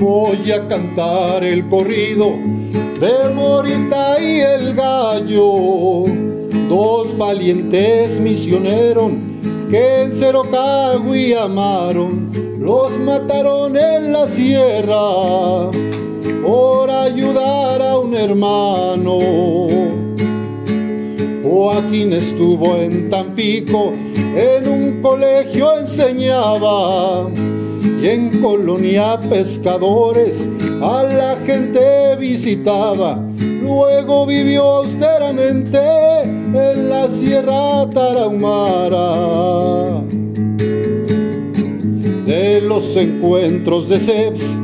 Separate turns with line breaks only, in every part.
Voy a cantar el corrido de Morita y el gallo, dos valientes misioneros que en Cerocagui amaron, los mataron en la sierra por ayudar a un hermano. Joaquín estuvo en Tampico, en un colegio enseñaba y en colonia pescadores a la gente visitaba. Luego vivió austeramente en la Sierra Tarahumara. De los encuentros de Ceps,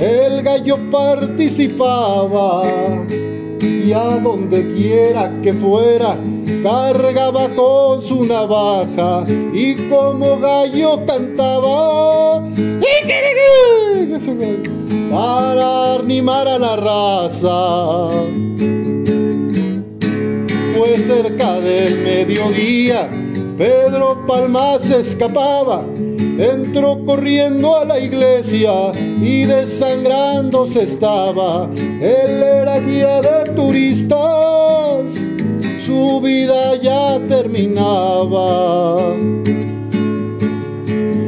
el gallo participaba y a donde quiera que fuera cargaba con su navaja y como gallo cantaba para animar a la raza. Fue cerca del mediodía, Pedro Palma se escapaba, entró corriendo a la iglesia y desangrándose estaba. Él era guía de turistas, su vida ya terminaba.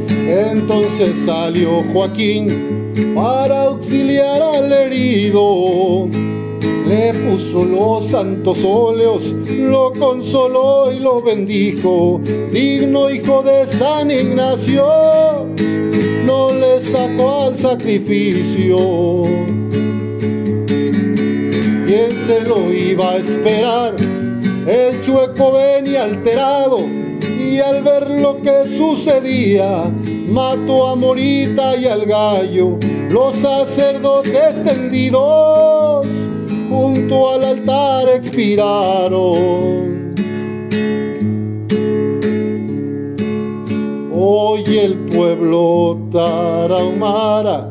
Entonces salió Joaquín para auxiliar al herido. Le puso los santos óleos, lo consoló y lo bendijo. Digno hijo de San Ignacio, no le sacó al sacrificio. ¿Quién se lo iba a esperar? El chueco venía alterado y al ver lo que sucedía, mató a Morita y al gallo, los sacerdotes tendidos al altar expiraron. Hoy el pueblo tarahumara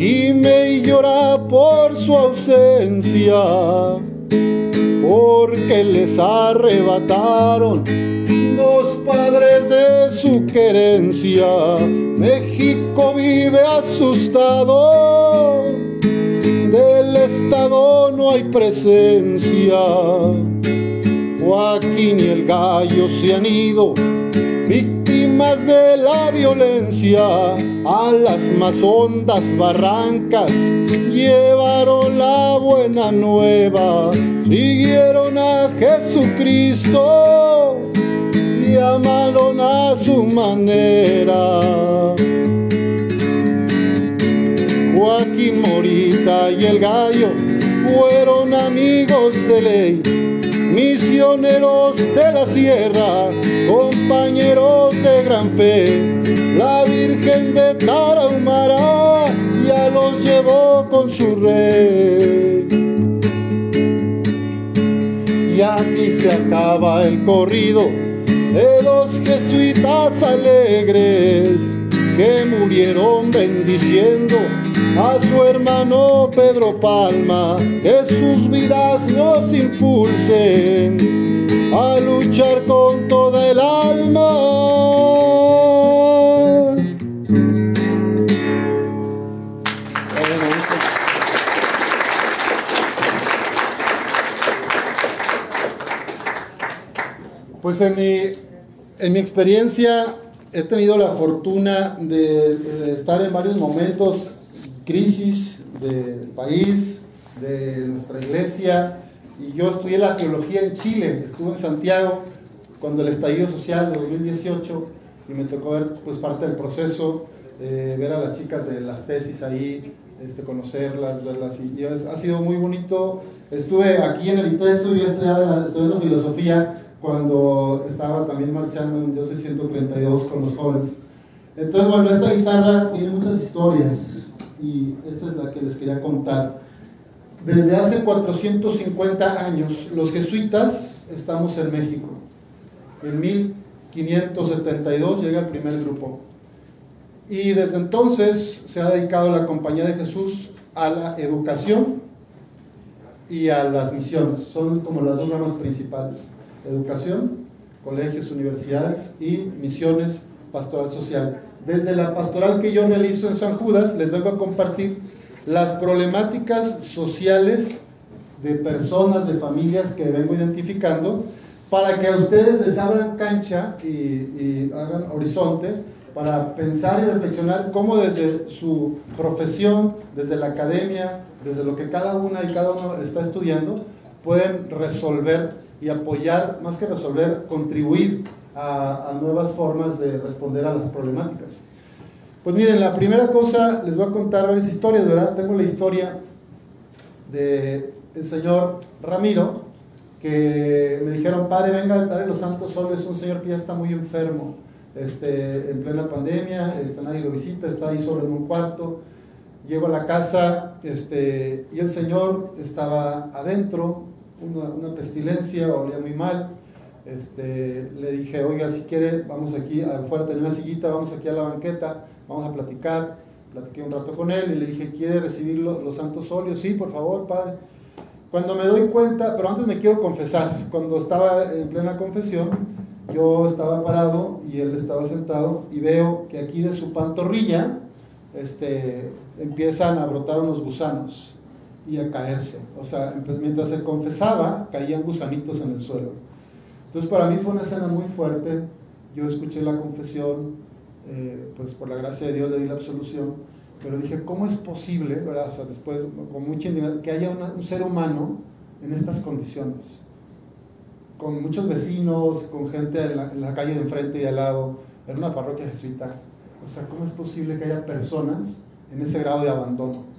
gime y llora por su ausencia, porque les arrebataron los padres de su querencia. México vive asustado, Estado no hay presencia. Joaquín y el gallo se han ido, víctimas de la violencia, a las más hondas barrancas llevaron la buena nueva, siguieron a Jesucristo y amaron a su manera. Joaquín Morita y el gallo fueron amigos de ley, misioneros de la sierra, compañeros de gran fe. La Virgen de Tarahumara ya los llevó con su rey. Y aquí se acaba el corrido de los jesuitas alegres que murieron bendiciendo a su hermano Pedro Palma, que sus vidas nos impulsen a luchar con toda el alma. Pues en mi, en mi experiencia he tenido la fortuna de, de, estar en varios momentos, crisis del país, de nuestra iglesia, y yo estudié la teología en Chile, estuve en Santiago cuando el estallido social de 2018 y me tocó ver pues parte del proceso, eh, ver a las chicas de las tesis ahí, este, conocerlas, verlas, y, y es, ha sido muy bonito. Estuve aquí en el ITESO y estudiando filosofía cuando estaba también marchando en Yo 132 con los jóvenes. Entonces, bueno, esta guitarra tiene muchas historias y esta es la que les quería contar. Desde hace 450 años, los jesuitas estamos en México. En 1572 llega el primer grupo. Y desde entonces se ha dedicado la Compañía de Jesús a la educación y a las misiones. Son como las dos ramas principales educación, colegios, universidades y misiones pastoral social. Desde la pastoral que yo realizo en San Judas, les vengo a compartir las problemáticas sociales de personas, de familias que vengo identificando, para que a ustedes les abran cancha y, hagan horizonte para pensar y reflexionar cómo desde su profesión, desde la academia, desde lo que cada una y cada uno está estudiando, pueden resolver y apoyar, más que resolver, contribuir a, nuevas formas de responder a las problemáticas. Pues miren, la primera cosa, les voy a contar varias historias, ¿verdad? Tengo la historia del el señor Ramiro, que me dijeron, padre, venga a dar los santos es un señor que ya está muy enfermo, este, en plena pandemia, este, nadie lo visita, está ahí solo en un cuarto. Llego a la casa este, y el señor estaba adentro, una, una pestilencia, olía muy mal. Este, le dije, oiga, si quiere, vamos aquí, afuera tener una sillita, vamos aquí a la banqueta, vamos a platicar. Platiqué un rato con él y le dije, ¿quiere recibir los, los santos óleos? Sí, por favor, padre. Cuando me doy cuenta, pero antes me quiero confesar, cuando estaba en plena confesión, yo estaba parado y él estaba sentado y veo que aquí de su pantorrilla este, empiezan a brotar unos gusanos y a caerse. O sea, mientras se confesaba, caían gusanitos en el suelo. Entonces para mí fue una escena muy fuerte. Yo escuché la confesión, eh, pues por la gracia de Dios le di la absolución, pero dije, ¿cómo es posible, verdad? O sea, después, con mucha indignidad, que haya un ser humano en estas condiciones? Con muchos vecinos, con gente en la, en la calle de enfrente y al lado, en una parroquia jesuita. O sea, ¿cómo es posible que haya personas en ese grado de abandono?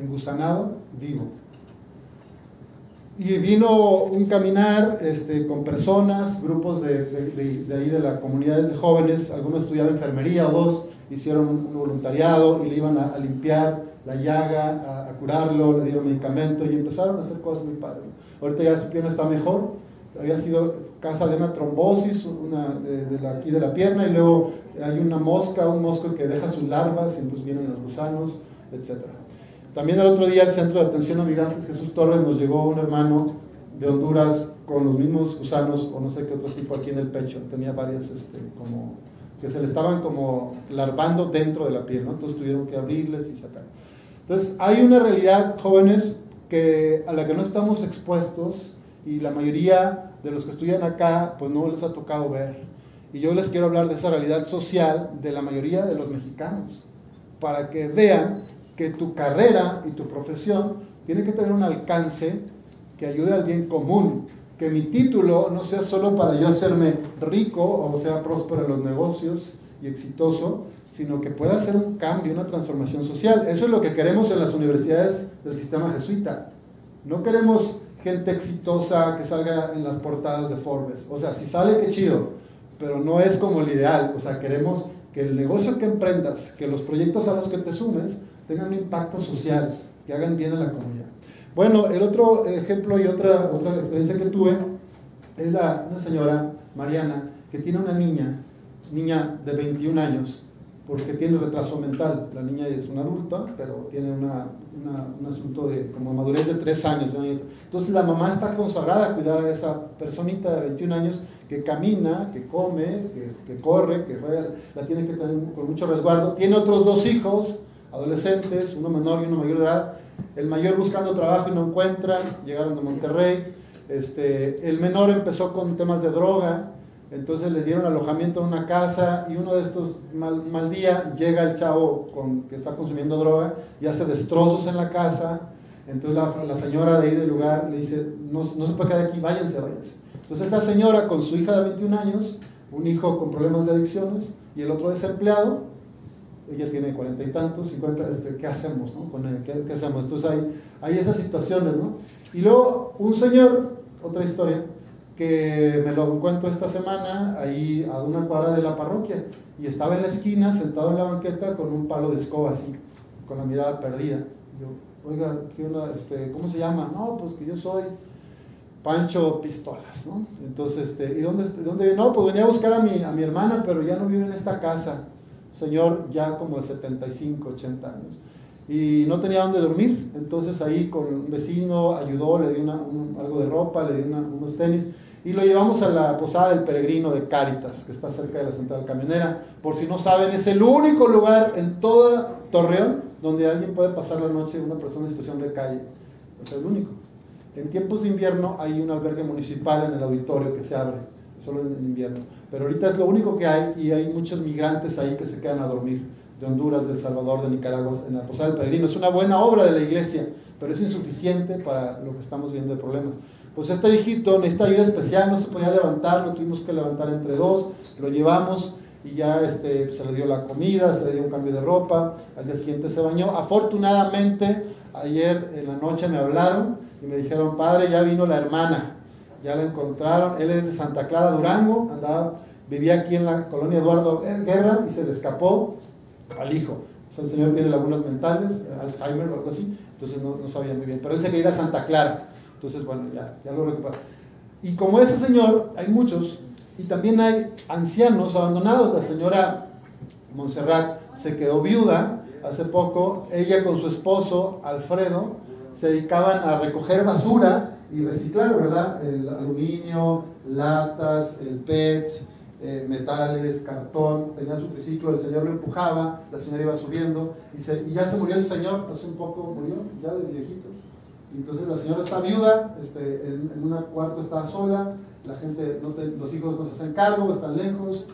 Engusanado, vivo. Y vino un caminar este, con personas, grupos de, de, de, ahí de la comunidad de jóvenes, algunos estudiaban enfermería o dos, hicieron un, voluntariado y le iban a, limpiar la llaga, a, curarlo, le dieron medicamento y empezaron a hacer cosas muy padres. Ahorita ya su pierna está mejor, había sido casa de una trombosis una de, la, aquí de la pierna y luego hay una mosca, un mosco que deja sus larvas y entonces vienen los gusanos, etc. También el otro día al Centro de Atención a Migrantes Jesús Torres nos llegó un hermano de Honduras con los mismos gusanos o no sé qué otro tipo aquí en el pecho, tenía varias este, como que se le estaban como larvando dentro de la piel, ¿no? entonces tuvieron que abrirles y sacar. Entonces hay una realidad, jóvenes, que, a la que no estamos expuestos y la mayoría de los que estudian acá pues no les ha tocado ver. Y yo les quiero hablar de esa realidad social de la mayoría de los mexicanos, para que vean que tu carrera y tu profesión tiene que tener un alcance que ayude al bien común, que mi título no sea solo para yo hacerme rico o sea próspero en los negocios y exitoso, sino que pueda hacer un cambio, una transformación social. Eso es lo que queremos en las universidades del sistema jesuita. No queremos gente exitosa que salga en las portadas de Forbes. O sea, si sale, qué chido, pero no es como el ideal. O sea, queremos que el negocio que emprendas, que los proyectos a los que te sumes, tengan un impacto social, que hagan bien a la comunidad. Bueno, el otro ejemplo y otra, otra experiencia que tuve es la, una señora, Mariana, que tiene una niña, niña de 21 años, porque tiene retraso mental. La niña es una adulta, pero tiene una, un asunto de como madurez de 3 años. Entonces la mamá está consagrada a cuidar a esa personita de 21 años que camina, que come, que, que corre, que juega, la tiene que tener con mucho resguardo. Tiene otros dos hijos, adolescentes, uno menor y uno mayor de edad. El mayor buscando trabajo y no encuentra, llegaron de Monterrey. Este, el menor empezó con temas de droga, entonces le dieron alojamiento en una casa y uno de estos mal, día llega el chavo con, que está consumiendo droga y hace destrozos en la casa. Entonces la, la señora de ahí del lugar le dice, no, no se puede quedar aquí, váyanse, váyanse. Entonces esta señora con su hija de 21 años, un hijo con problemas de adicciones y el otro desempleado, ella tiene cuarenta y tantos, cincuenta, este, ¿qué hacemos? No? Con él? ¿Qué, ¿Qué, hacemos? Entonces hay, hay esas situaciones, ¿no? Y luego un señor, otra historia, que me lo encuentro esta semana ahí a una cuadra de la parroquia y estaba en la esquina sentado en la banqueta con un palo de escoba así, con la mirada perdida. Yo, oiga, ¿qué onda? Este, ¿cómo se llama? No, pues que yo soy Pancho Pistolas, ¿no? Entonces, este, ¿y dónde, dónde? No, pues venía a buscar a mi, a mi hermana, pero ya no vive en esta casa. Señor ya como de 75, 80 años y no tenía dónde dormir. Entonces ahí con un vecino ayudó, le di una, un, algo de ropa, le di una, unos tenis y lo llevamos a la Posada del Peregrino de Cáritas, que está cerca de la central camionera. Por si no saben, es el único lugar en toda Torreón donde alguien puede pasar la noche, una persona en situación de calle. Es el único. En tiempos de invierno hay un albergue municipal en el auditorio que se abre, solo en invierno. Pero ahorita es lo único que hay y hay muchos migrantes ahí que se quedan a dormir, de Honduras, de El Salvador, de Nicaragua, en la Posada del Peregrino. Es una buena obra de la iglesia, pero es insuficiente para lo que estamos viendo de problemas. Pues este viejito necesita ayuda especial, no se podía levantar, lo tuvimos que levantar entre dos, lo llevamos y ya este, se le dio la comida, se le dio un cambio de ropa, al día siguiente se bañó. Afortunadamente, ayer en la noche me hablaron y me dijeron, padre, ya vino la hermana, ya la encontraron, él es de Santa Clara, Durango, andaba, vivía aquí en la colonia Eduardo Guerra y se le escapó al hijo. el señor tiene lagunas mentales, Alzheimer o algo así, entonces no, no sabía muy bien, pero él se quería ir a Santa Clara. Entonces, bueno, ya, ya lo recupero. Y como ese señor, hay muchos, y también hay ancianos abandonados. La señora Montserrat se quedó viuda hace poco, ella con su esposo, Alfredo, se dedicaban a recoger basura y reciclar, ¿verdad? El aluminio, latas, el PET, eh, metales, cartón, tenían su triciclo, el señor lo empujaba, la señora iba subiendo y, se, y ya se murió el señor, hace un poco murió, ya de viejito. Entonces la señora está viuda, este, en, un cuarto está sola, la gente, los hijos no se hacen cargo, están lejos.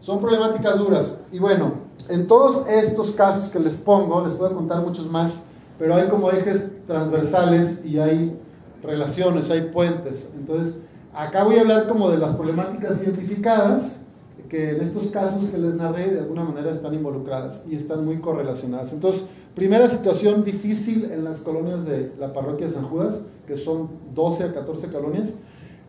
Son problemáticas duras. Y bueno, en todos estos casos que les pongo, les puedo contar muchos más, pero hay como ejes transversales y hay relaciones, hay puentes. Entonces, acá voy a hablar como de las problemáticas identificadas que en estos casos que les narré de alguna manera están involucradas y están muy correlacionadas. Entonces, primera situación difícil en las colonias de la parroquia de San Judas, que son 12 a 14 colonias,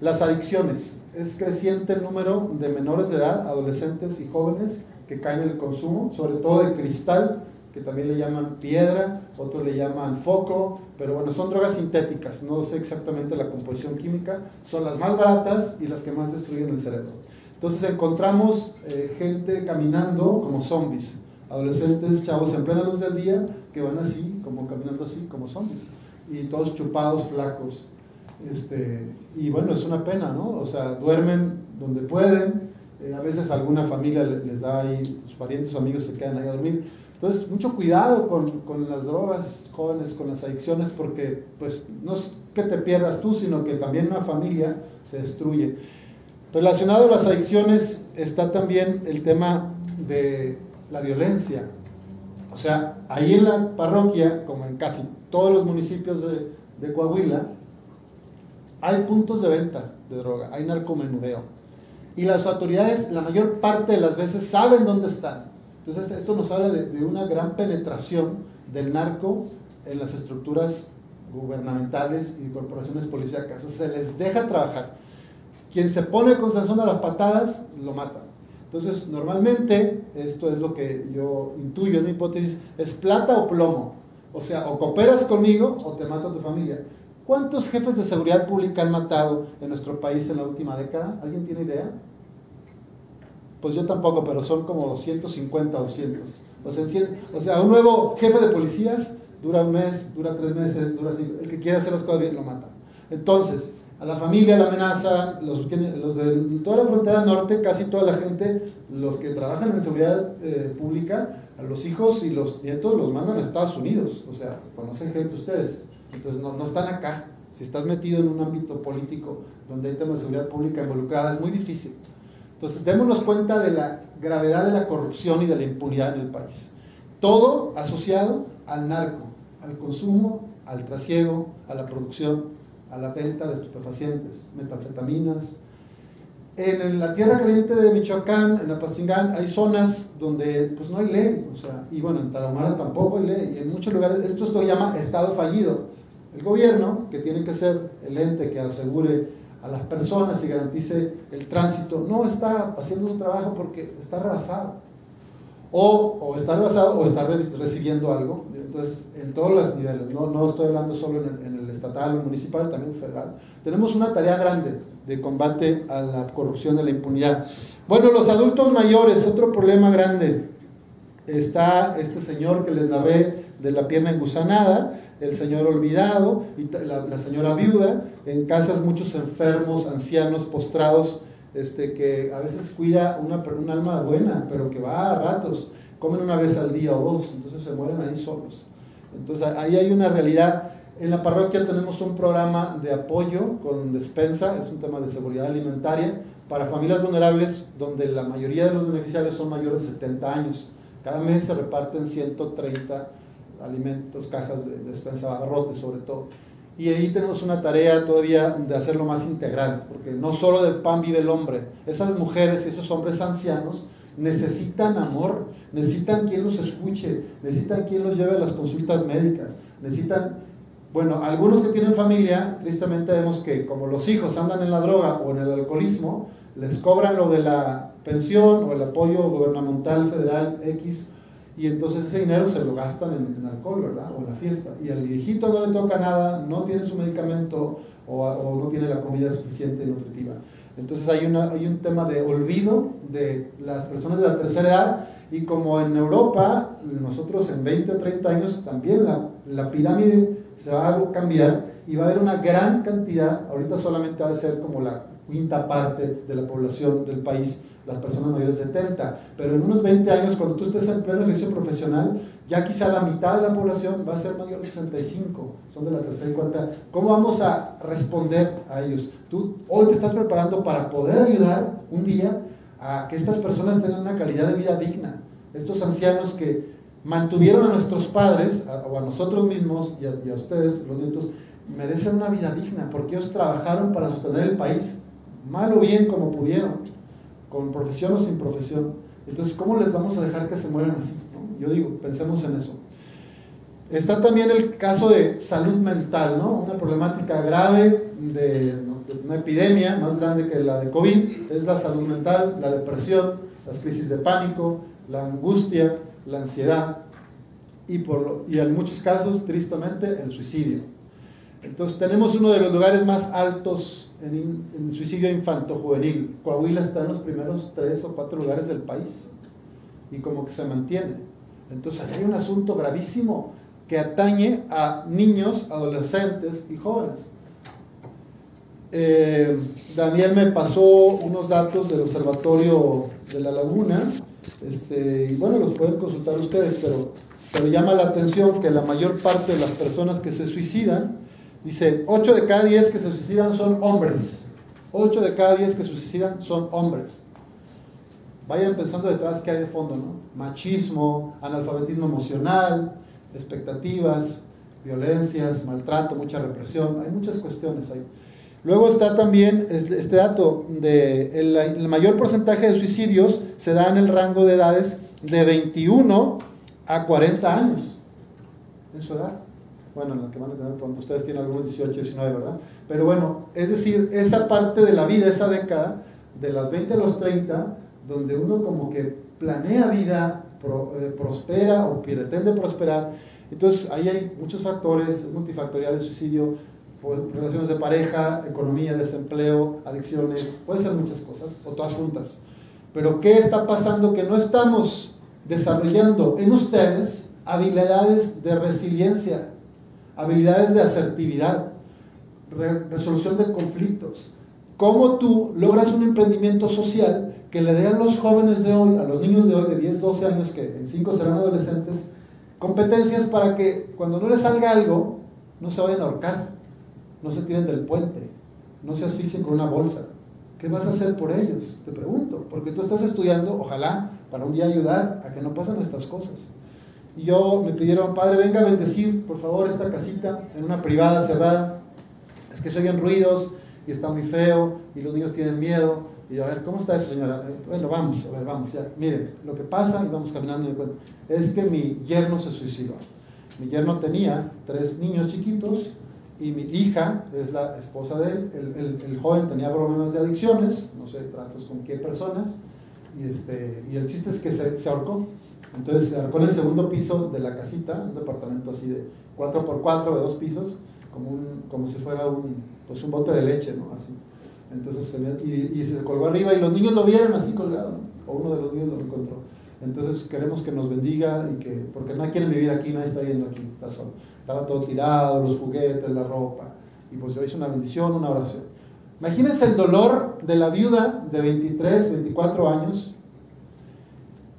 las adicciones. Es creciente el número de menores de edad, adolescentes y jóvenes que caen en el consumo, sobre todo de cristal, que también le llaman piedra, otros le llaman foco, pero bueno, son drogas sintéticas, no sé exactamente la composición química, son las más baratas y las que más destruyen el cerebro. Entonces encontramos eh, gente caminando como zombies, adolescentes, chavos en plena luz del día, que van así, como caminando así, como zombies, y todos chupados, flacos. Este, y bueno, es una pena, ¿no? O sea, duermen donde pueden, eh, a veces alguna familia les, da ahí, sus parientes o amigos se quedan ahí a dormir. Entonces, mucho cuidado con, con, las drogas jóvenes, con las adicciones, porque pues no es que te pierdas tú, sino que también una familia se destruye. Relacionado a las adicciones está también el tema de la violencia. O sea, ahí en la parroquia, como en casi todos los municipios de, de Coahuila, hay puntos de venta de droga, hay narcomenudeo. Y las autoridades la mayor parte de las veces saben dónde están. Entonces esto nos habla de, una gran penetración del narco en las estructuras gubernamentales y corporaciones policíacas. Se les deja trabajar. Quien se pone con Sansón a las patadas, lo mata. Entonces, normalmente, esto es lo que yo intuyo, es mi hipótesis, es plata o plomo. O sea, o cooperas conmigo o te mata tu familia. ¿Cuántos jefes de seguridad pública han matado en nuestro país en la última década? ¿Alguien tiene idea? Pues yo tampoco, pero son como 250 o 200. O sea, o sea, un nuevo jefe de policías dura un mes, dura tres meses, dura cinco. El que quiere hacer las cosas bien lo mata. Entonces, a la familia la amenaza, los, los de toda la frontera norte, casi toda la gente, los que trabajan en seguridad eh, pública, a los hijos y los nietos los mandan a Estados Unidos, o sea, conocen gente ustedes, entonces no, no están acá. Si estás metido en un ámbito político donde hay temas de seguridad pública involucrada, es muy difícil. Entonces, démonos cuenta de la gravedad de la corrupción y de la impunidad en el país. Todo asociado al narco, al consumo, al trasiego, a la producción a la venta de estupefacientes, metanfetaminas. En, la tierra caliente de Michoacán, en Apatzingán, hay zonas donde pues no hay ley, o sea, y bueno, en Tarahumara tampoco hay ley, y en muchos lugares esto se llama estado fallido. El gobierno, que tiene que ser el ente que asegure a las personas y garantice el tránsito, no está haciendo un trabajo porque está rebasado. O, o está rebasado o está recibiendo algo. Entonces, en todos los niveles, no, no estoy hablando solo en el, estatal, municipal, también federal. Tenemos una tarea grande de combate a la corrupción y la impunidad. Bueno, los adultos mayores, otro problema grande. Está este señor que les narré de la pierna engusanada. El señor olvidado y la, señora viuda, en casas muchos enfermos, ancianos, postrados, este, que a veces cuida una, un alma buena, pero que va a ratos, comen una vez al día o dos, entonces se mueren ahí solos. Entonces ahí hay una realidad. En la parroquia tenemos un programa de apoyo con despensa, es un tema de seguridad alimentaria, para familias vulnerables donde la mayoría de los beneficiarios son mayores de 70 años. Cada mes se reparten 130 alimentos, cajas de despensa, abarrotes sobre todo. Y ahí tenemos una tarea todavía de hacerlo más integral, porque no solo de pan vive el hombre. Esas mujeres y esos hombres ancianos necesitan amor, necesitan quien los escuche, necesitan quien los lleve a las consultas médicas, necesitan, bueno, algunos que tienen familia, tristemente vemos que como los hijos andan en la droga o en el alcoholismo, les cobran lo de la pensión o el apoyo gubernamental federal X y entonces ese dinero se lo gastan en, alcohol, ¿verdad? O en la fiesta. Y al viejito no le toca nada, no tiene su medicamento o, o no tiene la comida suficiente y nutritiva. Entonces hay, una, hay un tema de olvido de las personas de la tercera edad y como en Europa, nosotros en 20 o 30 años también la, la pirámide se va a cambiar y va a haber una gran cantidad, ahorita solamente va a ser como la quinta parte de la población del país, las personas mayores de 70. Pero en unos 20 años, cuando tú estés en pleno ejercicio profesional, ya quizá la mitad de la población va a ser mayor de 65, son de la tercera y cuarta. ¿Cómo vamos a responder a ellos? Tú hoy te estás preparando para poder ayudar un día a que estas personas tengan una calidad de vida digna. Estos ancianos que mantuvieron a nuestros padres, o a nosotros mismos y a, y a ustedes, los nietos, merecen una vida digna porque ellos trabajaron para sostener el país mal o bien como pudieron, con profesión o sin profesión. Entonces, ¿cómo les vamos a dejar que se mueran así? Yo digo, pensemos en eso. Está también el caso de salud mental, ¿no? Una problemática grave de, una epidemia más grande que la de COVID, es la salud mental, la depresión, las crisis de pánico, la angustia, la ansiedad y, por, y en muchos casos, tristemente, el suicidio. Entonces tenemos uno de los lugares más altos en, suicidio infanto-juvenil. Coahuila está en los primeros tres o cuatro lugares del país y como que se mantiene. Entonces hay un asunto gravísimo que atañe a niños, adolescentes y jóvenes. Eh, Daniel me pasó unos datos del Observatorio de la Laguna, este, y bueno, los pueden consultar ustedes, pero, pero llama la atención que la mayor parte de las personas que se suicidan Dice, 8 de cada 10 que se suicidan son hombres. 8 de cada 10 que se suicidan son hombres. Vayan pensando detrás qué hay de fondo, ¿no? Machismo, analfabetismo emocional, expectativas, violencias, maltrato, mucha represión. Hay muchas cuestiones ahí. Luego está también este dato de el, mayor porcentaje de suicidios se da en el rango de edades de 21 a 40 años en su edad bueno, en la que van a tener pronto, ustedes tienen algunos 18, 19, ¿verdad? Pero bueno, es decir, esa parte de la vida, esa década, de las 20 a los 30, donde uno como que planea vida, eh, prospera o pretende prosperar, entonces ahí hay muchos factores multifactoriales, suicidio, pues, relaciones de pareja, economía, desempleo, adicciones, puede ser muchas cosas, o todas juntas. Pero ¿qué está pasando? Que no estamos desarrollando en ustedes habilidades de resiliencia, habilidades de asertividad, resolución de conflictos. ¿Cómo tú logras un emprendimiento social que le dé a los jóvenes de hoy, a los niños de hoy de 10, 12 años, que en 5 serán adolescentes, competencias para que cuando no les salga algo, no se vayan a ahorcar, no se tiren del puente, no se asfixien con una bolsa? ¿Qué vas a hacer por ellos? Te pregunto, porque tú estás estudiando, ojalá, para un día ayudar a que no pasen estas cosas. Y yo me pidieron, padre, venga a bendecir, por favor, esta casita en una privada cerrada. Es que se oyen ruidos y está muy feo y los niños tienen miedo. Y yo, a ver, ¿cómo está eso, señora? Bueno, vamos, a ver, vamos. Ya. Miren, lo que pasa, y vamos caminando, es que mi yerno se suicidó. Mi yerno tenía tres niños chiquitos y mi hija es la esposa de él. El, el, joven tenía problemas de adicciones, no sé, tratos con qué personas. Y, este, y el chiste es que se, se ahorcó. Entonces se arcó en el segundo piso de la casita, un departamento así de 4x4 de dos pisos, como, un, como si fuera un, pues un bote de leche, ¿no? Así. Entonces se y, y, se colgó arriba y los niños lo vieron así colgado, o uno de los niños lo encontró. entonces queremos que nos bendiga y que, porque nadie quiere vivir aquí, nadie está viviendo aquí, está solo. Estaba todo tirado, los juguetes, la ropa, y pues yo hice una bendición, una oración. Imagínense el dolor de la viuda de 23, 24 años,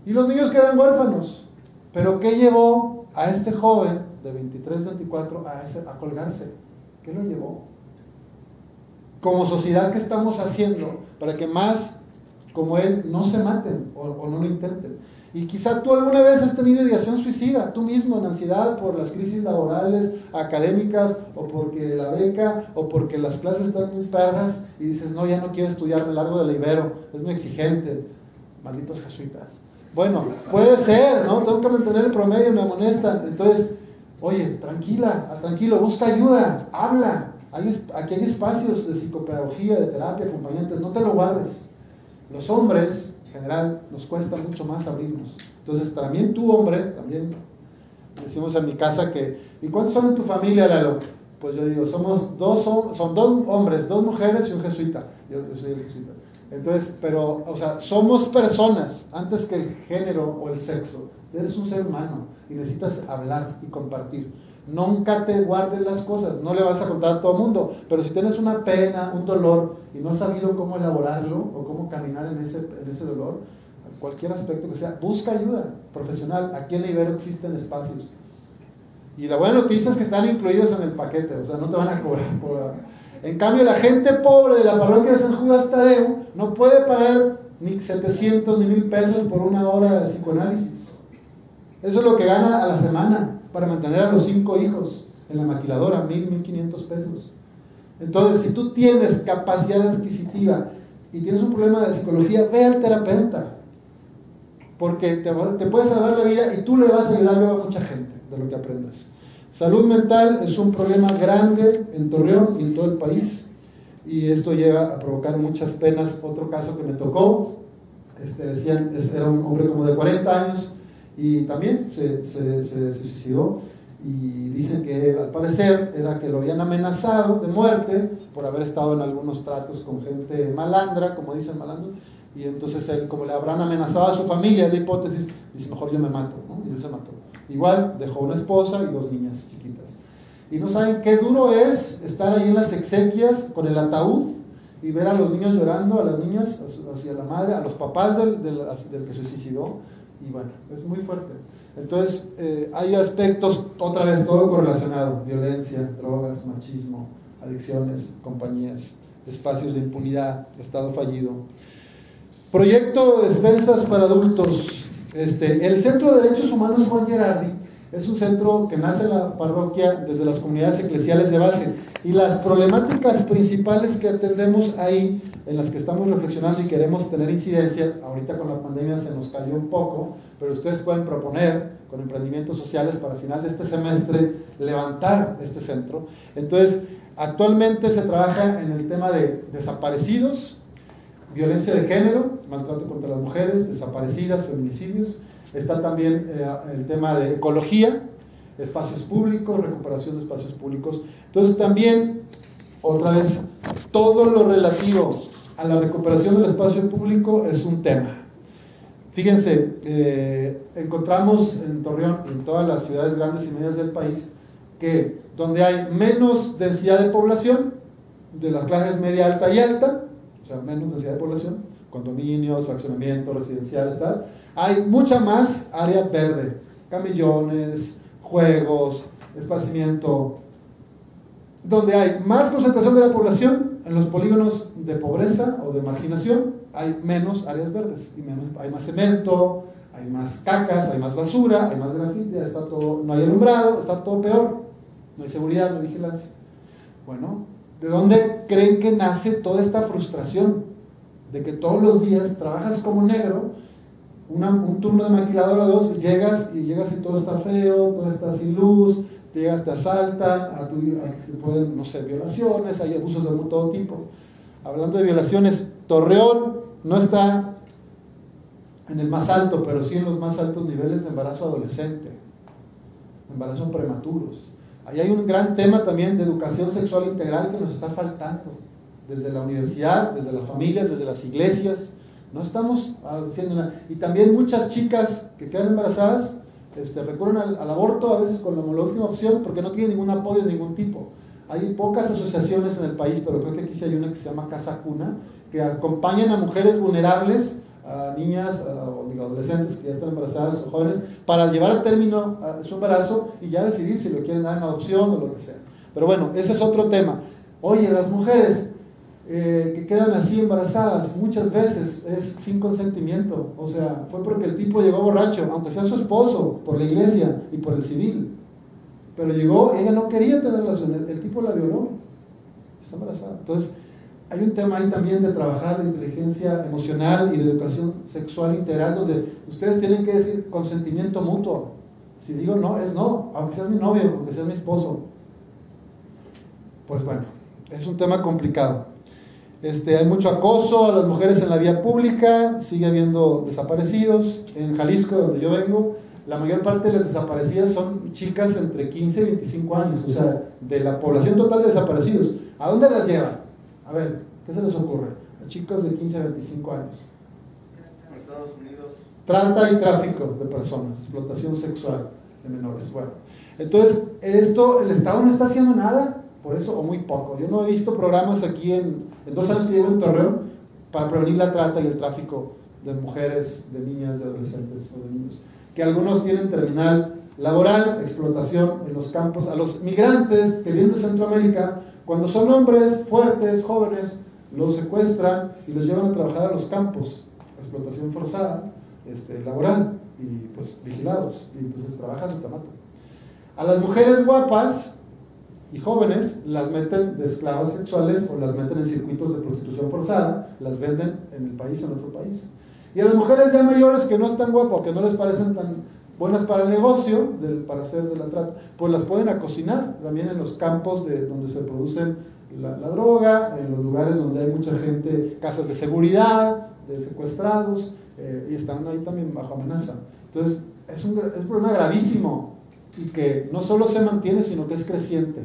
y los niños quedan huérfanos. Pero ¿qué llevó a este joven de 23, 24 a, colgarse? ¿Qué lo llevó? Como sociedad, ¿qué estamos haciendo para que más como él no se maten o no lo intenten? Y quizá tú alguna vez has tenido ideación suicida, tú mismo en ansiedad por las crisis laborales, académicas, o porque la beca, o porque las clases están muy perras, y dices, no, ya no quiero estudiar, me largo del Ibero, es muy exigente. Malditos jesuitas. Bueno, puede ser, ¿no? Tengo que mantener el promedio, me amonestan. Entonces, oye, tranquila, tranquilo, busca ayuda, habla. aquí hay espacios de psicopedagogía, de terapia, acompañantes, no te lo guardes. Los hombres, en general, nos cuesta mucho más abrirnos. Entonces, también tú, hombre, también decimos en mi casa que, ¿y cuántos son en tu familia, Lalo? Pues yo digo, somos dos, son dos hombres, dos mujeres y un jesuita. Yo, yo soy el jesuita. Entonces, pero, o sea, somos personas antes que el género o el sexo. Eres un ser humano y necesitas hablar y compartir. Nunca te guardes las cosas, no le vas a contar a todo el mundo, pero si tienes una pena, un dolor y no has sabido cómo elaborarlo o cómo caminar en ese, dolor, cualquier aspecto que sea, busca ayuda profesional. Aquí en Ibero existen espacios. Y la buena noticia es que están incluidos en el paquete, o sea, no te van a cobrar por, en cambio, la gente pobre de la parroquia de San Judas Tadeo no puede pagar ni 700 ni 1000 pesos por una hora de psicoanálisis. Eso es lo que gana a la semana para mantener a los cinco hijos en la maquiladora, 1000, 1500 pesos. Entonces, si tú tienes capacidad adquisitiva y tienes un problema de psicología, ve al terapeuta. Porque te, te puede salvar la vida y tú le vas a ayudar a mucha gente de lo que aprendas. Salud mental es un problema grande en Torreón y en todo el país y esto llega a provocar muchas penas. Otro caso que me tocó, este, decían, era un hombre como de 40 años y también se, se, suicidó y dicen que al parecer era que lo habían amenazado de muerte por haber estado en algunos tratos con gente malandra, como dicen malandro, y entonces él, como le habrán amenazado a su familia, la hipótesis, dice, mejor yo me mato, ¿no? y él se mató. Igual dejó una esposa y dos niñas chiquitas. Y no saben qué duro es estar ahí en las exequias con el ataúd y ver a los niños llorando, a las niñas, hacia la madre, a los papás del, del, que se suicidó. Y bueno, es muy fuerte. Entonces, eh, hay aspectos, otra vez, todo correlacionado, violencia, drogas, machismo, adicciones, compañías, espacios de impunidad, estado fallido. Proyecto de despensas para adultos, este, el Centro de Derechos Humanos Juan Gerardi es un centro que nace en la parroquia desde las comunidades eclesiales de base y las problemáticas principales que atendemos ahí, en las que estamos reflexionando y queremos tener incidencia, ahorita con la pandemia se nos cayó un poco, pero ustedes pueden proponer con emprendimientos sociales para final de este semestre levantar este centro. Entonces, actualmente se trabaja en el tema de desaparecidos, violencia de género, maltrato contra las mujeres, desaparecidas, feminicidios. Está también eh, el tema de ecología, espacios públicos, recuperación de espacios públicos. Entonces también, otra vez, todo lo relativo a la recuperación del espacio público es un tema. Fíjense, eh, encontramos en Torreón en todas las ciudades grandes y medias del país que donde hay menos densidad de población, de las clases media, alta y alta, sea, menos densidad de población, condominios, fraccionamientos, residenciales, tal, hay mucha más área verde, camillones, juegos, esparcimiento, donde hay más concentración de la población, en los polígonos de pobreza o de marginación, hay menos áreas verdes, y menos, hay más cemento, hay más cacas, hay más basura, hay más grafiti, está todo, no hay alumbrado, está todo peor, no hay seguridad, no hay vigilancia. Bueno, ¿De dónde creen que nace toda esta frustración? De que todos los días trabajas como negro, un turno de maquiladora, dos, llegas y llegas y todo está feo, todo está sin luz, te, te asaltan, pueden, no sé, violaciones, hay abusos de todo tipo. Hablando de violaciones, Torreón no está en el más alto, pero sí en los más altos niveles de embarazo adolescente, embarazo prematuros. Ahí hay un gran tema también de educación sexual integral que nos está faltando, desde la universidad, desde las familias, desde las iglesias, No estamos haciendo nada. Y también muchas chicas que quedan embarazadas este, recurren al, aborto a veces con la, última opción porque no tienen ningún apoyo de ningún tipo. Hay pocas asociaciones en el país, pero creo que aquí sí hay una que se llama Casa Cuna, que acompañan a mujeres vulnerables, a niñas o adolescentes que ya están embarazadas o jóvenes, para llevar a término su embarazo y ya decidir si lo quieren dar en adopción o lo que sea. Pero bueno, ese es otro tema. Oye, las mujeres eh, que quedan así embarazadas muchas veces es sin consentimiento. O sea, fue porque el tipo llegó borracho, aunque sea su esposo, por la iglesia y por el civil. Pero llegó, ella no quería tener relaciones, el tipo la violó. Está embarazada. Entonces, hay un tema ahí también de trabajar de inteligencia emocional y de educación sexual integral, donde ustedes tienen que decir consentimiento mutuo. Si digo no, es no, aunque seas mi novio, aunque seas mi esposo. Pues bueno, es un tema complicado. Este, hay mucho acoso a las mujeres en la vía pública, sigue habiendo desaparecidos. En Jalisco, donde yo vengo, la mayor parte de las desaparecidas son chicas entre 15 y 25 años, o sea, de la población total de desaparecidos. ¿A dónde las llevan? A ver, ¿qué se les ocurre? A chicos de 15 a 25 años.
Estados Unidos.
Trata y tráfico de personas, explotación sexual de menores. Bueno, entonces, esto, el Estado no está haciendo nada por eso, o muy poco. Yo no he visto programas aquí en, en dos años que llevo en Torreón para prevenir la trata y el tráfico de mujeres, de niñas, de adolescentes o de niños. Que algunos tienen terminal laboral, explotación en los campos. A los migrantes que vienen de Centroamérica, cuando son hombres fuertes, jóvenes, los secuestran y los llevan a trabajar a los campos, explotación forzada, este, laboral y pues vigilados. Y entonces trabajan su tamato. A las mujeres guapas, y jóvenes las meten de esclavas sexuales o las meten en circuitos de prostitución forzada, las venden en el país en otro país. Y a las mujeres ya mayores que no están guapas que no les parecen tan buenas para el negocio, para hacer de la trata, pues las pueden a cocinar también en los campos de, donde se producen la, droga, en los lugares donde hay mucha gente, casas de seguridad, de secuestrados, eh, y están ahí también bajo amenaza. Entonces, es un, es un problema gravísimo y que no solo se mantiene, sino que es creciente.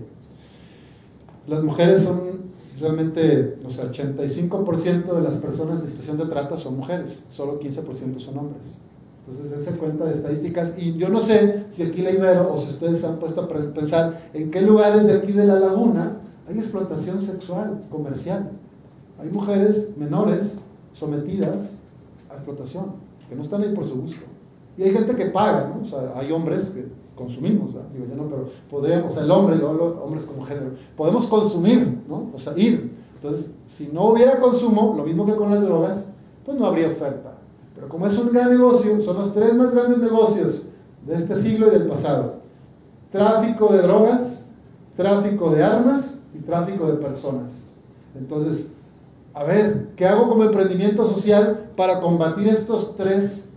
Las mujeres son realmente, o sea, 85% de las personas en situación de trata son mujeres, solo 15% son hombres. Entonces, ese cuenta de estadísticas. Y yo no sé si aquí la Ibero o si ustedes se han puesto a pensar en qué lugares de aquí de la laguna hay explotación sexual, comercial. Hay mujeres menores sometidas a explotación, que no están ahí por su gusto. Y hay gente que paga, ¿no? O sea, hay hombres que consumimos, digo yo no, pero podríamos, o sea, el hombre, yo hablo hombres como género, podemos consumir, ¿no? O sea, ir. Entonces, si no hubiera consumo, lo mismo que con las drogas, pues no habría oferta. Pero como es un gran negocio, son los tres más grandes negocios de este siglo y del pasado. Tráfico de drogas, tráfico de armas y tráfico de personas. Entonces, a ver, ¿qué hago como emprendimiento social para combatir estos tres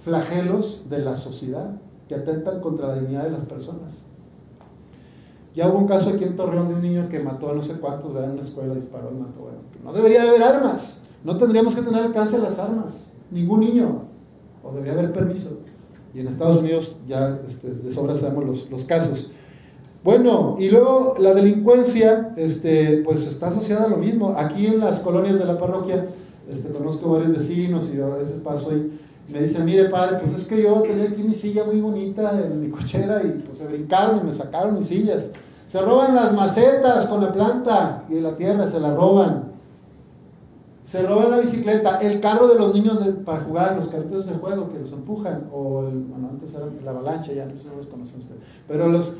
flagelos de la sociedad? que atentan contra la dignidad de las personas. Ya hubo un caso aquí en Torreón de un niño que mató a no sé cuántos, en una escuela, disparó y mató. Bueno, no debería haber armas, no tendríamos que tener alcance a las armas, ningún niño, o debería haber permiso. Y en Estados Unidos ya este, de sobra sabemos los, los, casos. Bueno, y luego la delincuencia, este, pues está asociada a lo mismo. Aquí en las colonias de la parroquia, este, conozco varios vecinos y a veces paso ahí me dice, mire padre, pues es que yo tenía aquí mi silla muy bonita en mi cochera y pues se brincaron y me sacaron mis sillas. Se roban las macetas con la planta y la tierra, se la roban. Se roban la bicicleta, el carro de los niños para jugar, los carritos de juego que los empujan, o el, bueno, antes era la avalancha, ya no sé si los conocen ustedes. Pero los,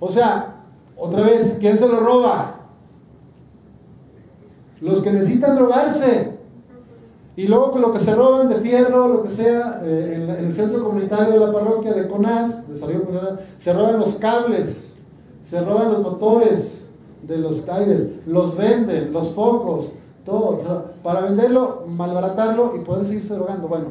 o sea, otra vez, ¿quién se lo roba? Los que necesitan drogarse. Y luego con lo que se roban de fierro, lo que sea, eh, en, el centro comunitario de la parroquia de CONAS, se roban los cables, se roban los motores de los aires, los venden, los focos, todo. para venderlo, malbaratarlo y poder seguirse drogando. Bueno,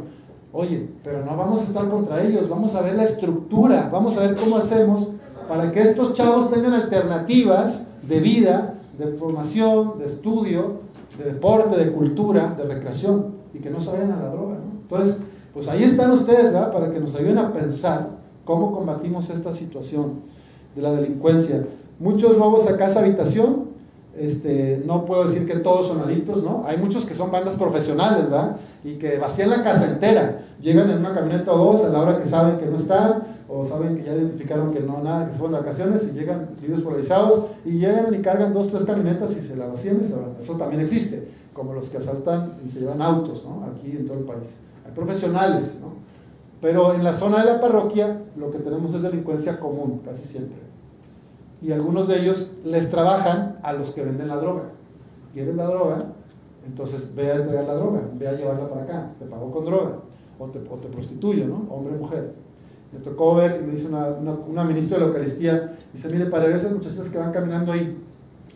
oye, pero no vamos a estar contra ellos, vamos a ver la estructura, vamos a ver cómo hacemos para que estos chavos tengan alternativas de vida, de formación, de estudio, de deporte, de cultura, de recreación y que no se vayan a la droga. Entonces, pues ahí están ustedes para que nos ayuden a pensar cómo combatimos esta situación de la delincuencia. Muchos robos a casa habitación, Este, no puedo decir que todos son adictos, ¿no? Hay muchos que son bandas profesionales, ¿verdad? Y que vacían la casa entera. Llegan en una camioneta o dos a la hora que saben que no están, o saben que ya identificaron que no, nada, que de vacaciones y llegan videos polarizados y llegan y cargan dos, tres camionetas y se la vacían. Eso también existe, como los que asaltan y se llevan autos, ¿no? Aquí en todo el país. Hay profesionales, ¿no? Pero en la zona de la parroquia lo que tenemos es delincuencia común, casi siempre y algunos de ellos les trabajan a los que venden la droga. ¿Quieres la droga? Entonces ve a entregar la droga, ve a llevarla para acá, te pago con droga, o te, o te prostituyo, ¿no? Hombre mujer. Me tocó ver, y me dice una, una, ministra de la Eucaristía, dice, mire, para esas muchachas que van caminando ahí,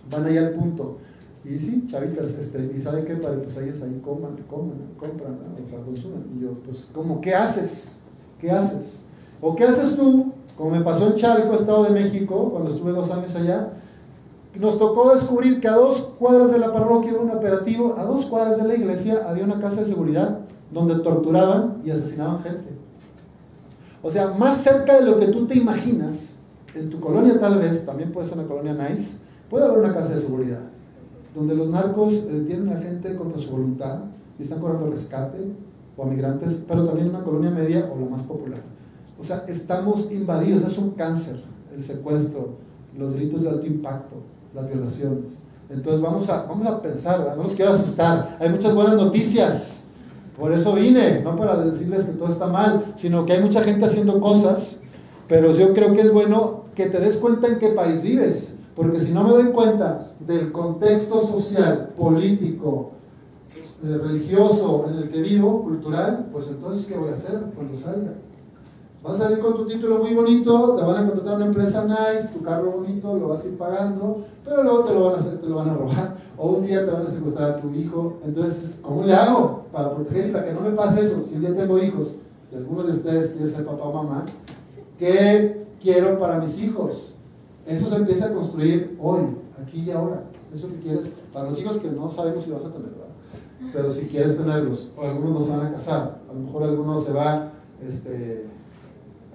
van ahí al punto. Y sí, chavitas, este, y sabe qué, para pues ellas ahí coman, coman, compran, o sea, consumen. Y yo, pues, ¿cómo? ¿Qué haces? ¿Qué haces? ¿O qué haces tú como me pasó en Chalco, Estado de México, cuando estuve dos años allá, nos tocó descubrir que a dos cuadras de la parroquia era un operativo, a dos cuadras de la iglesia había una casa de seguridad donde torturaban y asesinaban gente. O sea, más cerca de lo que tú te imaginas, en tu colonia tal vez, también puede ser una colonia nice, puede haber una casa de seguridad, donde los narcos eh, tienen a gente contra su voluntad y están cobrando rescate o a migrantes, pero también una colonia media o la más popular. O sea, estamos invadidos, es un cáncer, el secuestro, los delitos de alto impacto, las violaciones. Entonces vamos a, vamos a pensar, no los quiero asustar, hay muchas buenas noticias, por eso vine, no para decirles que todo está mal, sino que hay mucha gente haciendo cosas, pero yo creo que es bueno que te des cuenta en qué país vives, porque si no me doy cuenta del contexto social, político, eh, religioso en el que vivo, cultural, pues entonces ¿qué voy a hacer cuando salga? Vas a salir con tu título muy bonito, te van a contratar una empresa nice, tu carro bonito, lo vas a ir pagando, pero luego te lo van a, te lo van a robar. O un día te van a secuestrar a tu hijo. Entonces, ¿cómo le hago para proteger y para que no me pase eso? Si día tengo hijos, si alguno de ustedes quiere ser papá o mamá, ¿qué quiero para mis hijos? Eso se empieza a construir hoy, aquí y ahora. Eso que quieres para los hijos que no sabemos si vas a tener, ¿verdad? Pero si quieres tenerlos, o algunos no se van a casar, a lo mejor algunos se va, este,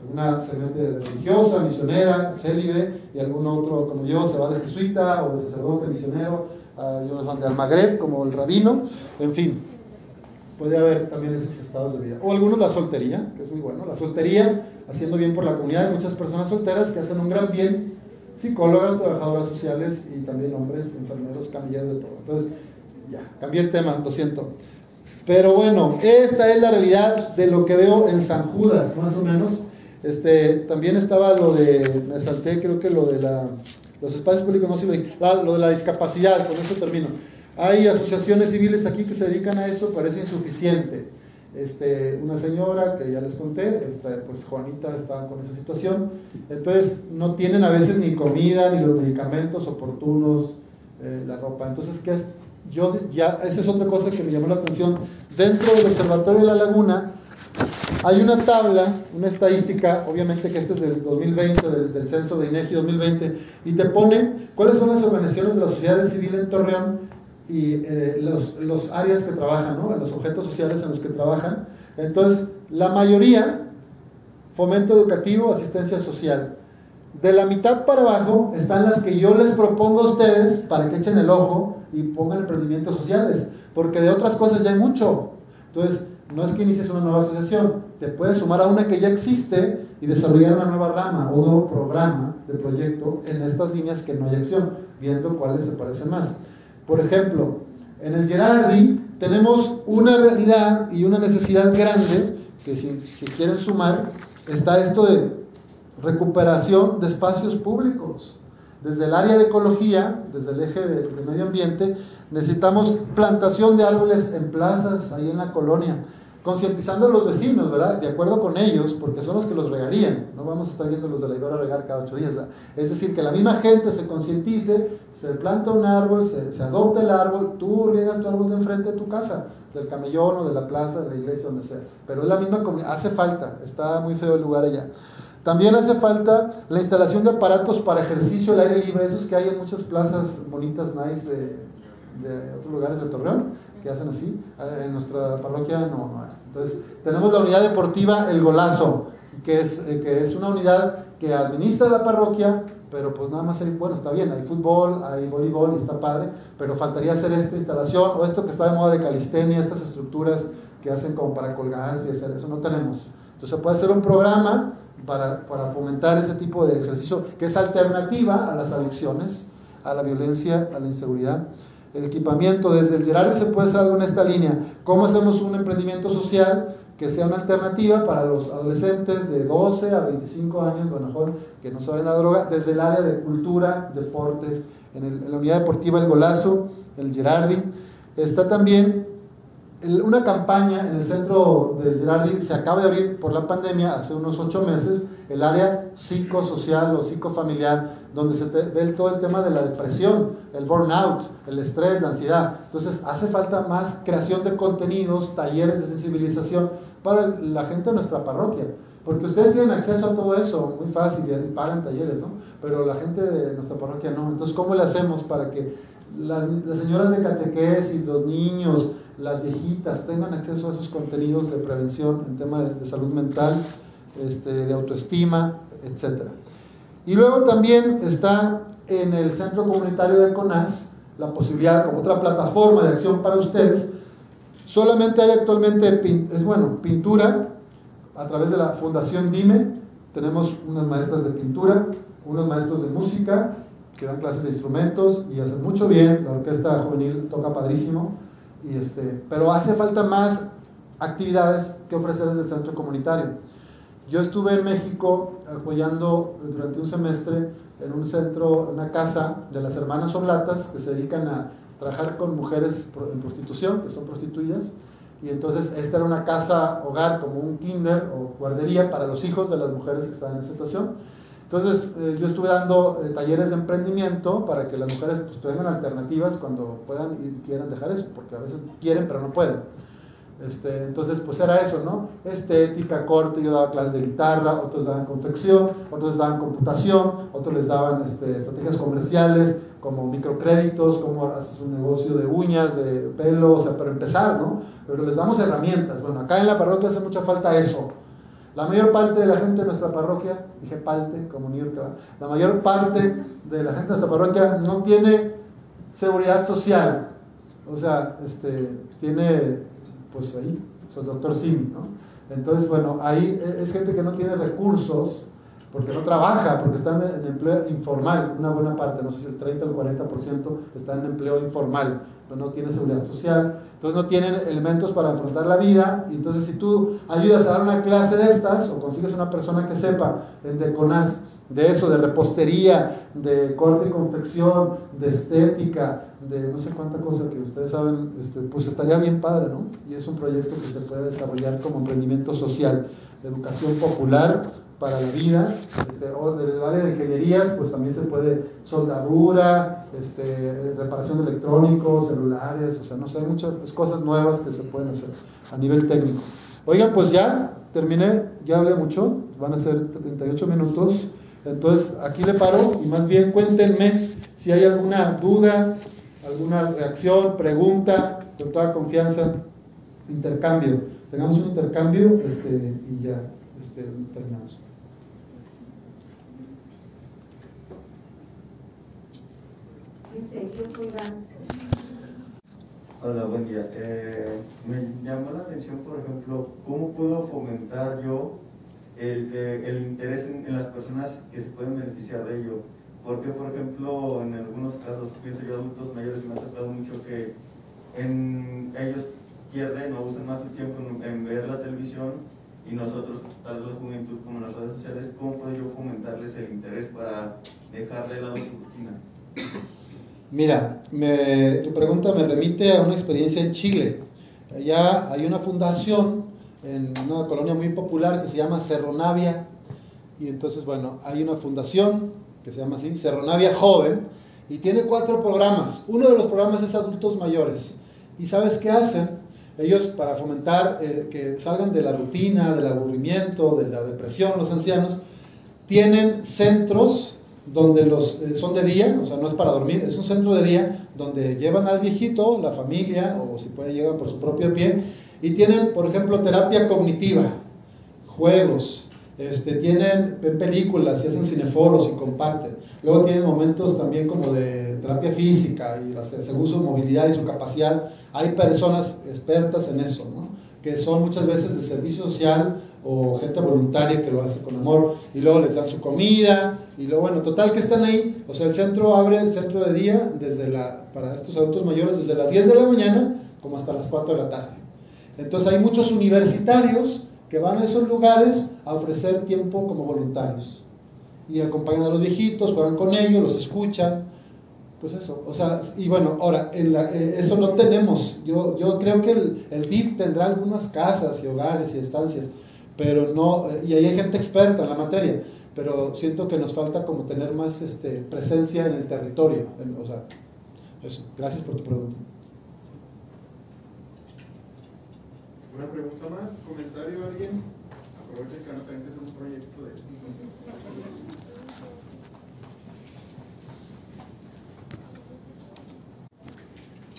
alguna se mete religiosa, misionera, célibe, y algún otro como yo se va de jesuita o de sacerdote misionero, a van de Almagreb, como el rabino, en fin, puede haber también esos estados de vida. O algunos la soltería, que es muy bueno, la soltería, haciendo bien por la comunidad, hay muchas personas solteras que hacen un gran bien, psicólogas, trabajadoras sociales y también hombres, enfermeros, camilleros, de todo. Entonces, ya, cambié el tema, lo siento. Pero bueno, esta es la realidad de lo que veo en San Judas, más o menos. Este, también estaba lo de, me salté creo que lo de la, los espacios públicos, no sé lo, lo de la discapacidad, con eso termino. Hay asociaciones civiles aquí que se dedican a eso, parece insuficiente. Este, una señora que ya les conté, este, pues Juanita está con esa situación, entonces no tienen a veces ni comida, ni los medicamentos oportunos, eh, la ropa. Entonces, ¿qué es? Yo ya, esa es otra cosa que me llamó la atención. Dentro del Observatorio de la Laguna hay una tabla, una estadística, obviamente que este es del 2020, del, censo de INEGI 2020, y te pone cuáles son las organizaciones de la sociedad civil en Torreón y eh, los, los, áreas que trabajan, ¿no? los objetos sociales en los que trabajan. Entonces, la mayoría, fomento educativo, asistencia social. De la mitad para abajo están las que yo les propongo a ustedes para que echen el ojo y pongan emprendimientos sociales, porque de otras cosas ya hay mucho. Entonces, no es que inicies una nueva asociación, te puedes sumar a una que ya existe y desarrollar una nueva rama o un nuevo programa de proyecto en estas líneas que no hay acción, viendo cuáles se parecen más. Por ejemplo, en el Gerardi tenemos una realidad y una necesidad grande que si, si quieren sumar, está esto de recuperación de espacios públicos. Desde el área de ecología, desde el eje de, de medio ambiente, necesitamos plantación de árboles en plazas, ahí en la colonia concientizando a los vecinos, ¿verdad? De acuerdo con ellos, porque son los que los regarían. No vamos a estar viendo los de la Ibera regar cada ocho días. ¿verdad? Es decir, que la misma gente se concientice, se planta un árbol, se, adopta el árbol, tú riegas tu árbol de enfrente de tu casa, del camellón o de la plaza, de la iglesia, donde sea. Pero es la misma comunidad, hace falta, está muy feo el lugar allá. También hace falta la instalación de aparatos para ejercicio al aire libre, esos que hay en muchas plazas bonitas, nice, de, de otros lugares de Torreón que hacen así. En nuestra parroquia no, no hay. Entonces, tenemos la unidad deportiva El Golazo, que es, eh, que es una unidad que administra la parroquia, pero pues nada más hay, bueno, está bien, hay fútbol, hay voleibol y está padre, pero faltaría hacer esta instalación o esto que está de moda de calistenia, estas estructuras que hacen como para colgarse y hacer eso, no tenemos. Entonces puede ser un programa para, para fomentar ese tipo de ejercicio que es alternativa a las adicciones, a la violencia, a la inseguridad. El equipamiento, desde el Gerardi se puede hacer algo en esta línea. ¿Cómo hacemos un emprendimiento social que sea una alternativa para los adolescentes de 12 a 25 años, lo mejor que no saben la droga, desde el área de cultura, deportes, en, la unidad deportiva El Golazo, el Gerardi. Está también una campaña en el centro de Girardi se acaba de abrir por la pandemia hace unos ocho meses, el área psicosocial o psicofamiliar, donde se ve todo el tema de la depresión, el burnout, el estrés, la ansiedad. Entonces hace falta más creación de contenidos, talleres de sensibilización para la gente de nuestra parroquia. Porque ustedes tienen acceso a todo eso muy fácil y pagan talleres, ¿no? Pero la gente de nuestra parroquia no. Entonces, ¿cómo le hacemos para que las, señoras de catequesis, los niños, las viejitas tengan acceso a esos contenidos de prevención en tema de, salud mental, este, de autoestima, etc. Y luego también está en el Centro Comunitario de CONAS la posibilidad, otra plataforma de acción para ustedes, solamente hay actualmente, es bueno, pintura. A través de la Fundación Dime, tenemos unas maestras de pintura, unos maestros de música que dan clases de instrumentos y hacen mucho bien, la orquesta juvenil toca padrísimo, y este, pero hace falta más actividades que ofrecer desde el centro comunitario. Yo estuve en México apoyando durante un semestre en un centro, una casa de las hermanas Oblatas que se dedican a trabajar con mujeres en prostitución, que son prostituidas. Y entonces esta era una casa hogar, como un kinder o guardería para los hijos de las mujeres que estaban en esa situación. Entonces, eh, yo estuve dando eh, talleres de emprendimiento para que las mujeres pues, tengan alternativas cuando puedan y quieran dejar eso, porque a veces quieren pero no pueden. Este, entonces, pues era eso, ¿no? Estética, corte, yo daba clases de guitarra, otros daban confección, otros daban computación, otros les daban este, estrategias comerciales como microcréditos, cómo haces un negocio de uñas, de pelo, o sea, para empezar, ¿no? Pero les damos herramientas. Bueno, acá en la parroquia hace mucha falta eso la mayor parte de la gente de nuestra parroquia, dije parte, como New York, la mayor parte de la gente de nuestra parroquia no tiene seguridad social. O sea, este, tiene, pues ahí, su doctor Simi, ¿no? Entonces, bueno, ahí es gente que no tiene recursos porque no trabaja, porque están en empleo informal, una buena parte, no sé si el 30 o el 40% está en empleo informal, no tiene seguridad social, entonces no tienen elementos para afrontar la vida, y entonces si tú ayudas a dar una clase de estas, o consigues una persona que sepa de CONAS, de eso, de repostería, de corte y confección, de estética, de no sé cuánta cosa que ustedes saben, este, pues estaría bien padre, ¿no? Y es un proyecto que se puede desarrollar como emprendimiento social, educación popular, para la vida, este, o desde el área de ingenierías, pues también se puede soldadura, este, reparación de electrónicos, celulares, o sea, no sé, hay muchas cosas nuevas que se pueden hacer a nivel técnico. Oigan, pues ya terminé, ya hablé mucho, van a ser 38 minutos, entonces aquí le paro y más bien cuéntenme si hay alguna duda, alguna reacción, pregunta, con toda confianza, intercambio. Tengamos un intercambio este, y ya este, terminamos.
Hola, buen día. Eh, me llamó la atención, por ejemplo, cómo puedo fomentar yo el, el interés en, las personas que se pueden beneficiar de ello. Porque, por ejemplo, en algunos casos, pienso yo, adultos mayores, me ha tocado mucho que en, ellos pierden o usan más su tiempo en, ver la televisión y nosotros, tal la juventud como las redes sociales, ¿cómo puedo yo fomentarles el interés para dejar de lado su rutina?
Mira, tu pregunta me remite a una experiencia en Chile. Allá hay una fundación en una colonia muy popular que se llama Cerro Navia. Y entonces, bueno, hay una fundación que se llama así, Cerro Navia Joven, y tiene cuatro programas. Uno de los programas es adultos mayores. ¿Y sabes qué hacen? Ellos, para fomentar eh, que salgan de la rutina, del aburrimiento, de la depresión, los ancianos, tienen centros donde los eh, son de día, o sea, no es para dormir, es un centro de día donde llevan al viejito, la familia, o si puede llegar por su propio pie, y tienen, por ejemplo, terapia cognitiva, juegos, este, tienen películas y hacen cineforos y comparten. Luego tienen momentos también como de terapia física y según su movilidad y su capacidad. Hay personas expertas en eso, ¿no? que son muchas veces de servicio social o gente voluntaria que lo hace con amor y luego les dan su comida y luego, bueno, total que están ahí. O sea, el centro abre el centro de día desde la, para estos adultos mayores desde las 10 de la mañana como hasta las 4 de la tarde. Entonces hay muchos universitarios que van a esos lugares a ofrecer tiempo como voluntarios. Y acompañan a los viejitos, juegan con ellos, los escuchan. Pues eso, o sea, y bueno, ahora, eh, eso no tenemos. Yo, yo creo que el, el DIF tendrá algunas casas y hogares y estancias, pero no, y ahí hay gente experta en la materia, pero siento que nos falta como tener más este, presencia en el territorio. o sea, eso. Gracias por tu pregunta.
¿Una pregunta más? ¿Comentario alguien? Aprovechen que también es un proyecto de eso.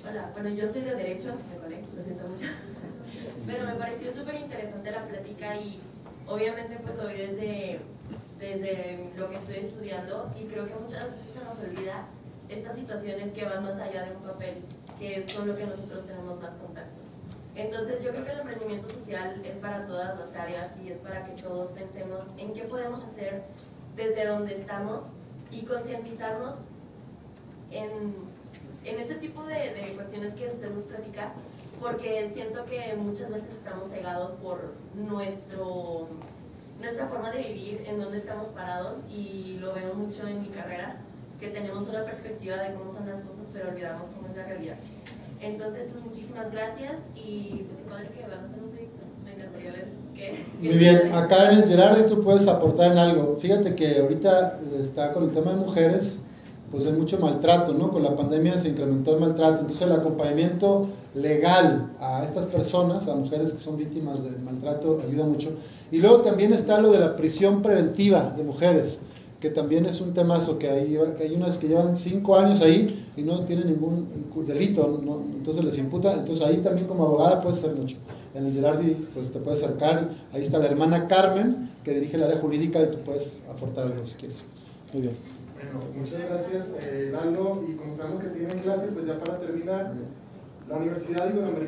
Hola, bueno, yo soy de Derecho, me lo siento mucho. Pero me pareció súper interesante la plática y obviamente pues lo vi desde, desde lo que estoy estudiando y creo que muchas veces se nos olvida estas situaciones que van más allá de un papel, que es con lo que nosotros tenemos más contacto. Entonces yo creo que el emprendimiento social es para todas las áreas y es para que todos pensemos en qué podemos hacer desde donde estamos y concientizarnos en, en este tipo de, de, cuestiones que usted nos platica, porque siento que muchas veces estamos cegados por nuestro, nuestra forma de vivir, en donde estamos parados y lo veo mucho en mi carrera, que tenemos una perspectiva de cómo son las cosas, pero olvidamos cómo es la realidad. Entonces, pues muchísimas gracias y pues qué padre que van a hacer un proyecto. Me encantaría ver qué.
Muy bien, acá en el Gerardi tú puedes aportar en algo. Fíjate que ahorita está con el tema de mujeres, pues hay mucho maltrato, ¿no? Con la pandemia se incrementó el maltrato. Entonces, el acompañamiento legal a estas personas, a mujeres que son víctimas de maltrato, ayuda mucho. Y luego también está lo de la prisión preventiva de mujeres que también es un temazo, que hay, que hay unas que llevan cinco años ahí y no tienen ningún delito, entonces les imputa, entonces ahí también como abogada puedes hacer mucho. En el Gerardi pues te puedes acercar, ahí está la hermana Carmen, que dirige el área jurídica y tú puedes aportar algo si quieres. Muy bien.
Bueno, muchas gracias eh, Lalo, y como sabemos que tienen clase, pues ya para terminar, la Universidad Iberoamericana